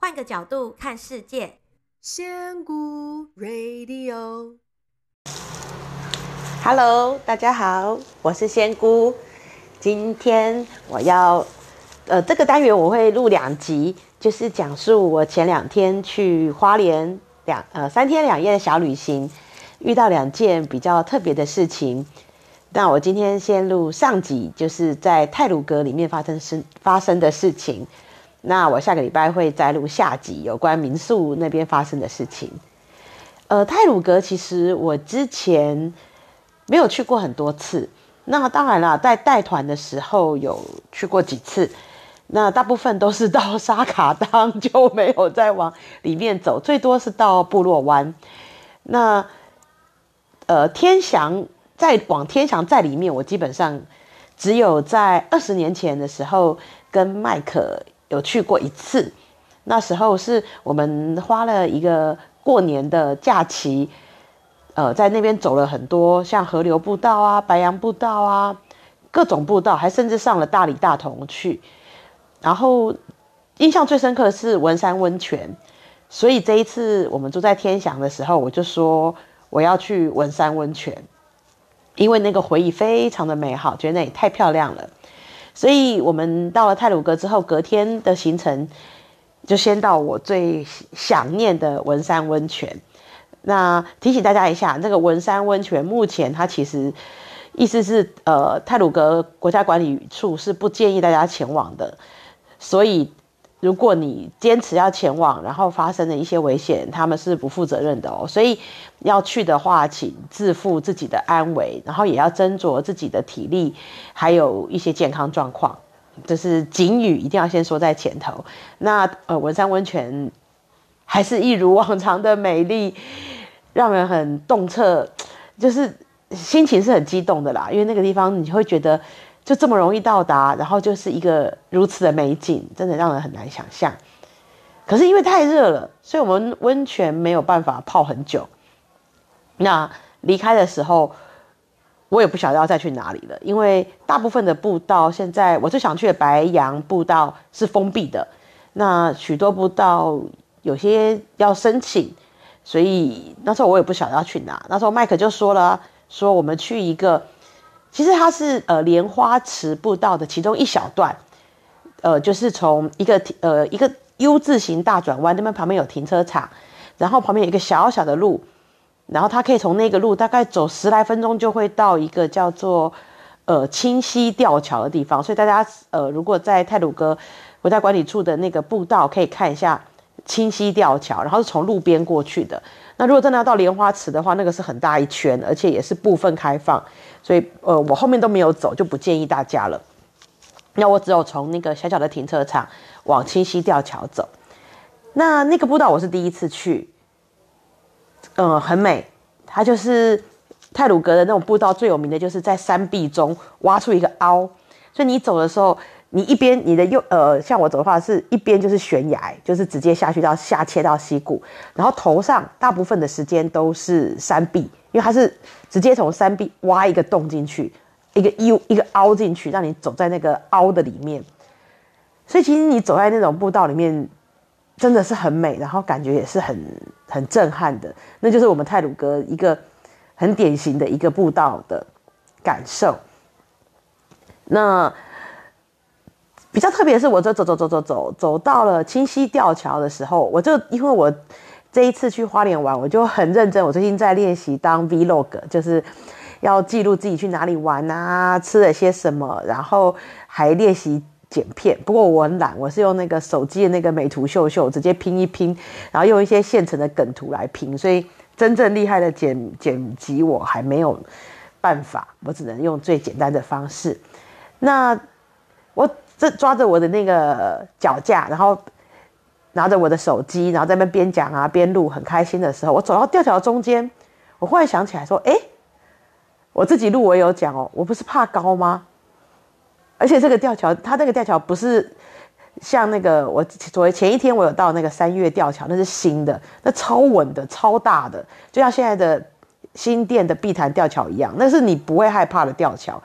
换个角度看世界，仙姑 Radio，Hello，大家好，我是仙姑。今天我要，呃，这个单元我会录两集，就是讲述我前两天去花莲两呃三天两夜的小旅行，遇到两件比较特别的事情。那我今天先录上集，就是在泰鲁阁里面发生事发生的事情。那我下个礼拜会再录下集，有关民宿那边发生的事情。呃，泰鲁格其实我之前没有去过很多次。那当然了，在带团的时候有去过几次。那大部分都是到沙卡当，就没有再往里面走，最多是到部落湾。那呃，天祥再往天祥在里面，我基本上只有在二十年前的时候跟麦克。有去过一次，那时候是我们花了一个过年的假期，呃，在那边走了很多，像河流步道啊、白杨步道啊，各种步道，还甚至上了大理大同去。然后印象最深刻的是文山温泉，所以这一次我们住在天祥的时候，我就说我要去文山温泉，因为那个回忆非常的美好，觉得那里太漂亮了。所以我们到了泰鲁阁之后，隔天的行程就先到我最想念的文山温泉。那提醒大家一下，这个文山温泉目前它其实意思是，呃，泰鲁阁国家管理处是不建议大家前往的，所以。如果你坚持要前往，然后发生了一些危险，他们是不负责任的哦。所以要去的话，请自负自己的安危，然后也要斟酌自己的体力，还有一些健康状况。这是警语，一定要先说在前头。那呃，文山温泉还是一如往常的美丽，让人很动彻，就是心情是很激动的啦。因为那个地方你会觉得。就这么容易到达，然后就是一个如此的美景，真的让人很难想象。可是因为太热了，所以我们温泉没有办法泡很久。那离开的时候，我也不晓得要再去哪里了，因为大部分的步道现在我最想去的白杨步道是封闭的，那许多步道有些要申请，所以那时候我也不晓得要去哪。那时候麦克就说了，说我们去一个。其实它是呃莲花池步道的其中一小段，呃，就是从一个呃一个 U 字形大转弯，那边旁边有停车场，然后旁边有一个小小的路，然后它可以从那个路大概走十来分钟就会到一个叫做呃清溪吊桥的地方，所以大家呃如果在泰鲁哥国家管理处的那个步道可以看一下清溪吊桥，然后是从路边过去的。那如果真的要到莲花池的话，那个是很大一圈，而且也是部分开放，所以呃，我后面都没有走，就不建议大家了。那我只有从那个小小的停车场往清溪吊桥走。那那个步道我是第一次去，嗯、很美。它就是泰鲁阁的那种步道，最有名的就是在山壁中挖出一个凹，所以你走的时候。你一边你的右呃，像我走的话是一边就是悬崖，就是直接下去到下切到溪谷，然后头上大部分的时间都是山壁，因为它是直接从山壁挖一个洞进去，一个 U 一个凹进去，让你走在那个凹的里面。所以其实你走在那种步道里面，真的是很美，然后感觉也是很很震撼的。那就是我们泰鲁格一个很典型的一个步道的感受。那。比较特别的是，我就走走走走走走到了清溪吊桥的时候，我就因为我这一次去花莲玩，我就很认真。我最近在练习当 Vlog，就是要记录自己去哪里玩啊，吃了些什么，然后还练习剪片。不过我很懒，我是用那个手机的那个美图秀秀直接拼一拼，然后用一些现成的梗图来拼。所以真正厉害的剪剪辑我还没有办法，我只能用最简单的方式。那我。这抓着我的那个脚架，然后拿着我的手机，然后在那边边讲啊边录，很开心的时候，我走到吊桥中间，我忽然想起来说：“哎，我自己录我有讲哦，我不是怕高吗？而且这个吊桥，它那个吊桥不是像那个我昨天前一天我有到那个三月吊桥，那是新的，那超稳的、超大的，就像现在的新店的碧潭吊桥一样，那是你不会害怕的吊桥。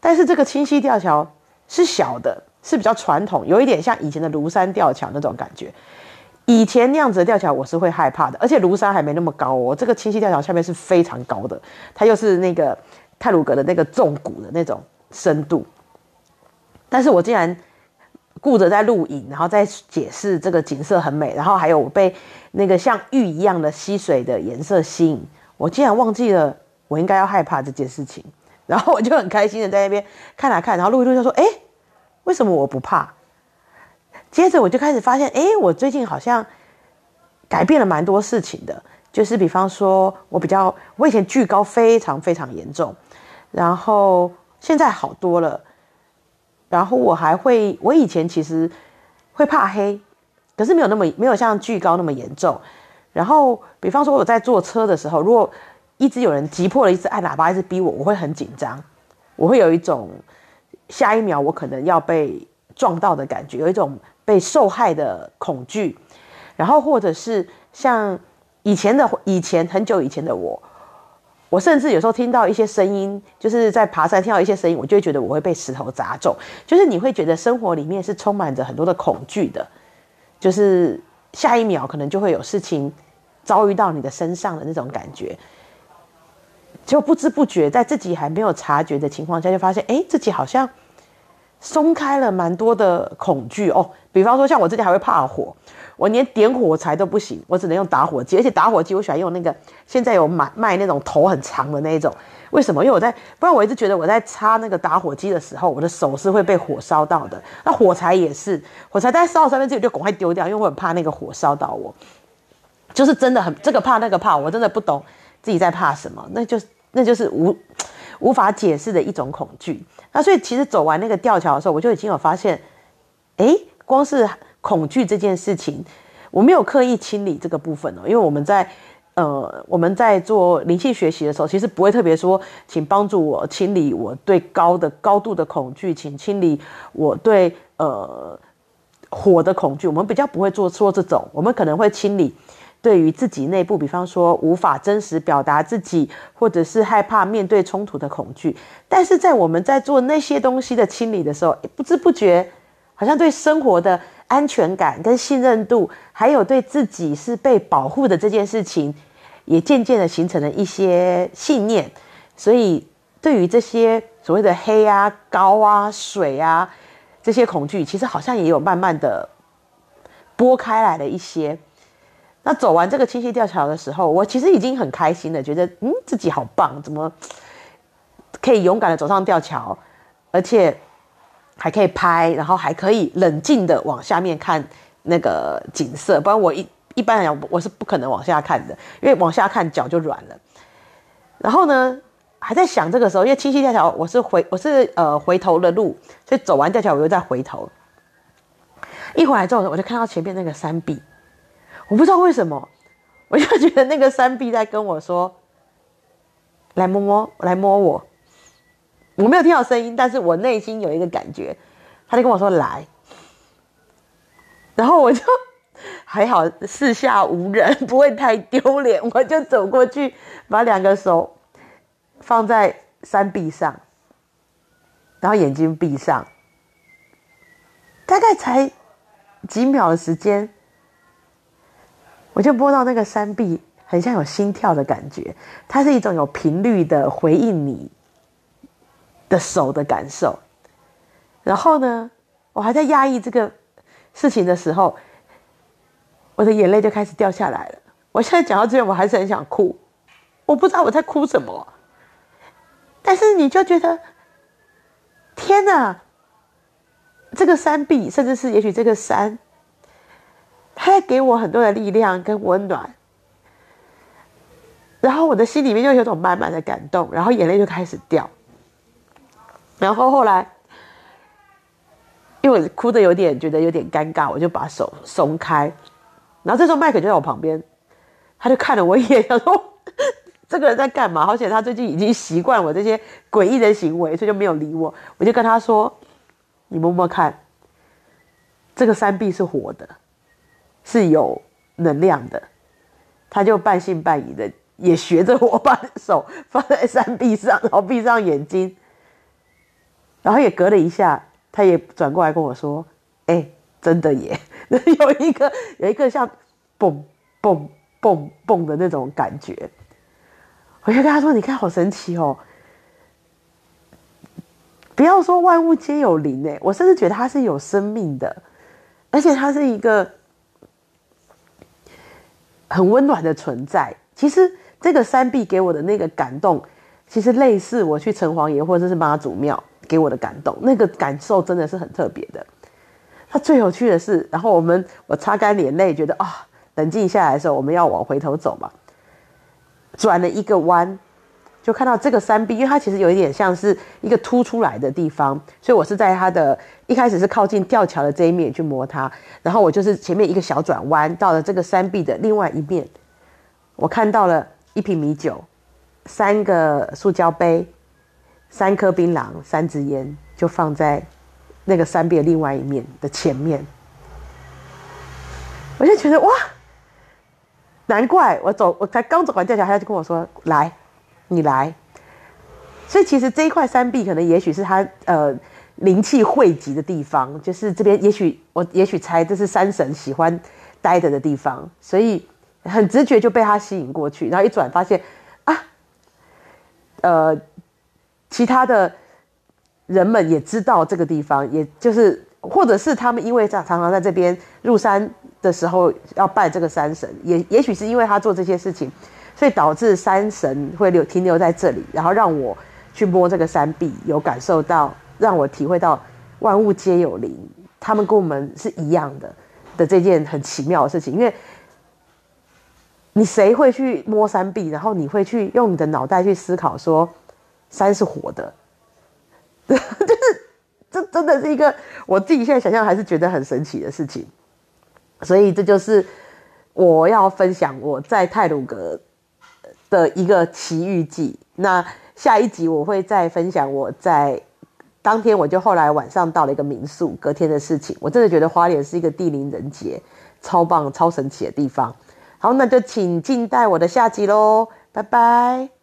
但是这个清溪吊桥。是小的，是比较传统，有一点像以前的庐山吊桥那种感觉。以前那样子的吊桥我是会害怕的，而且庐山还没那么高哦。这个清溪吊桥下面是非常高的，它又是那个太鲁阁的那个纵谷的那种深度。但是我竟然顾着在录影，然后在解释这个景色很美，然后还有我被那个像玉一样的溪水的颜色吸引，我竟然忘记了我应该要害怕这件事情。然后我就很开心的在那边看来看，然后录一录就说：“哎，为什么我不怕？”接着我就开始发现，哎，我最近好像改变了蛮多事情的。就是比方说，我比较，我以前惧高非常非常严重，然后现在好多了。然后我还会，我以前其实会怕黑，可是没有那么没有像惧高那么严重。然后比方说我在坐车的时候，如果一直有人急迫的一直按喇叭，一直逼我，我会很紧张，我会有一种下一秒我可能要被撞到的感觉，有一种。被受害的恐惧，然后或者是像以前的以前很久以前的我，我甚至有时候听到一些声音，就是在爬山听到一些声音，我就会觉得我会被石头砸中，就是你会觉得生活里面是充满着很多的恐惧的，就是下一秒可能就会有事情遭遇到你的身上的那种感觉，就不知不觉在自己还没有察觉的情况下，就发现哎，自己好像。松开了蛮多的恐惧哦，比方说像我自己还会怕火，我连点火柴都不行，我只能用打火机，而且打火机我喜欢用那个现在有买卖那种头很长的那一种，为什么？因为我在不然我一直觉得我在插那个打火机的时候，我的手是会被火烧到的。那火柴也是，火柴大概烧到三分之一就赶快丢掉，因为我很怕那个火烧到我，就是真的很这个怕那个怕，我真的不懂自己在怕什么，那就那就是无 无法解释的一种恐惧。那所以其实走完那个吊桥的时候，我就已经有发现，哎，光是恐惧这件事情，我没有刻意清理这个部分哦，因为我们在呃我们在做灵性学习的时候，其实不会特别说，请帮助我清理我对高的高度的恐惧，请清理我对呃火的恐惧，我们比较不会做说这种，我们可能会清理。对于自己内部，比方说无法真实表达自己，或者是害怕面对冲突的恐惧，但是在我们在做那些东西的清理的时候，不知不觉，好像对生活的安全感跟信任度，还有对自己是被保护的这件事情，也渐渐的形成了一些信念。所以，对于这些所谓的黑啊、高啊、水啊这些恐惧，其实好像也有慢慢的拨开来了一些。那走完这个清溪吊桥的时候，我其实已经很开心了，觉得嗯自己好棒，怎么可以勇敢的走上吊桥，而且还可以拍，然后还可以冷静的往下面看那个景色，不然我一一般来讲我是不可能往下看的，因为往下看脚就软了。然后呢，还在想这个时候，因为清溪吊桥我是回我是呃回头的路，所以走完吊桥我又再回头，一回来之后我就看到前面那个山壁。我不知道为什么，我就觉得那个山壁在跟我说：“来摸摸，来摸我。”我没有听到声音，但是我内心有一个感觉，他就跟我说：“来。”然后我就还好四下无人，不会太丢脸，我就走过去，把两个手放在山壁上，然后眼睛闭上，大概才几秒的时间。我就摸到那个山壁，很像有心跳的感觉，它是一种有频率的回应你的手的感受。然后呢，我还在压抑这个事情的时候，我的眼泪就开始掉下来了。我现在讲到这边，我还是很想哭，我不知道我在哭什么。但是你就觉得，天哪，这个山壁，甚至是也许这个山。他在给我很多的力量跟温暖，然后我的心里面就有种满满的感动，然后眼泪就开始掉。然后后来，因为我哭得有点觉得有点尴尬，我就把手松开。然后这时候麦克就在我旁边，他就看了我一眼，他说：“这个人在干嘛？”而且他最近已经习惯我这些诡异的行为，所以就没有理我。我就跟他说：“你摸摸看，这个山壁是活的。”是有能量的，他就半信半疑的，也学着我把手放在山壁上，然后闭上眼睛，然后也隔了一下，他也转过来跟我说：“哎、真的耶。”有一个有一个像蹦蹦蹦蹦的那种感觉。我就跟他说：“你看，好神奇哦！不要说万物皆有灵诶，我甚至觉得它是有生命的，而且它是一个很温暖的存在。其实这个山壁给我的那个感动，其实类似我去城隍爷或者是妈祖庙给我的感动，那个感受真的是很特别的。那最有趣的是，然后我们我擦干眼泪，觉得啊、冷静下来的时候，我们要往回头走嘛。”转了一个弯，就看到这个山壁，因为它其实有一点像是一个凸出来的地方，所以我是在它的一开始是靠近吊桥的这一面去摸它，然后我就是前面一个小转弯，到了这个山壁的另外一面，我看到了一瓶米酒，三个塑胶杯，三颗槟榔，三支烟，就放在那个山壁的另外一面的前面，我就觉得哇。难怪我走，我才刚走完吊桥，他就跟我说：“来，你来。”所以其实这一块山壁，可能也许是他呃灵气汇集的地方，就是这边，也许我也许猜这是山神喜欢待着的地方，所以很直觉就被他吸引过去。然后一转发现啊，呃，其他的人们也知道这个地方，也就是或者是他们因为常常常在这边入山。的时候要拜这个山神，也也许是因为他做这些事情，所以导致山神会留停留在这里，然后让我去摸这个山壁，有感受到，让我体会到万物皆有灵，他们跟我们是一样的的这件很奇妙的事情。因为你谁会去摸山壁，然后你会去用你的脑袋去思考说山是活的，就是这真的是一个我自己现在想象还是觉得很神奇的事情。所以这就是我要分享我在泰鲁格的一个奇遇记。那下一集我会再分享我在当天，我就后来晚上到了一个民宿，隔天的事情。我真的觉得花莲是一个地灵人杰、超棒、超神奇的地方。好，那就请静待我的下集喽，拜拜。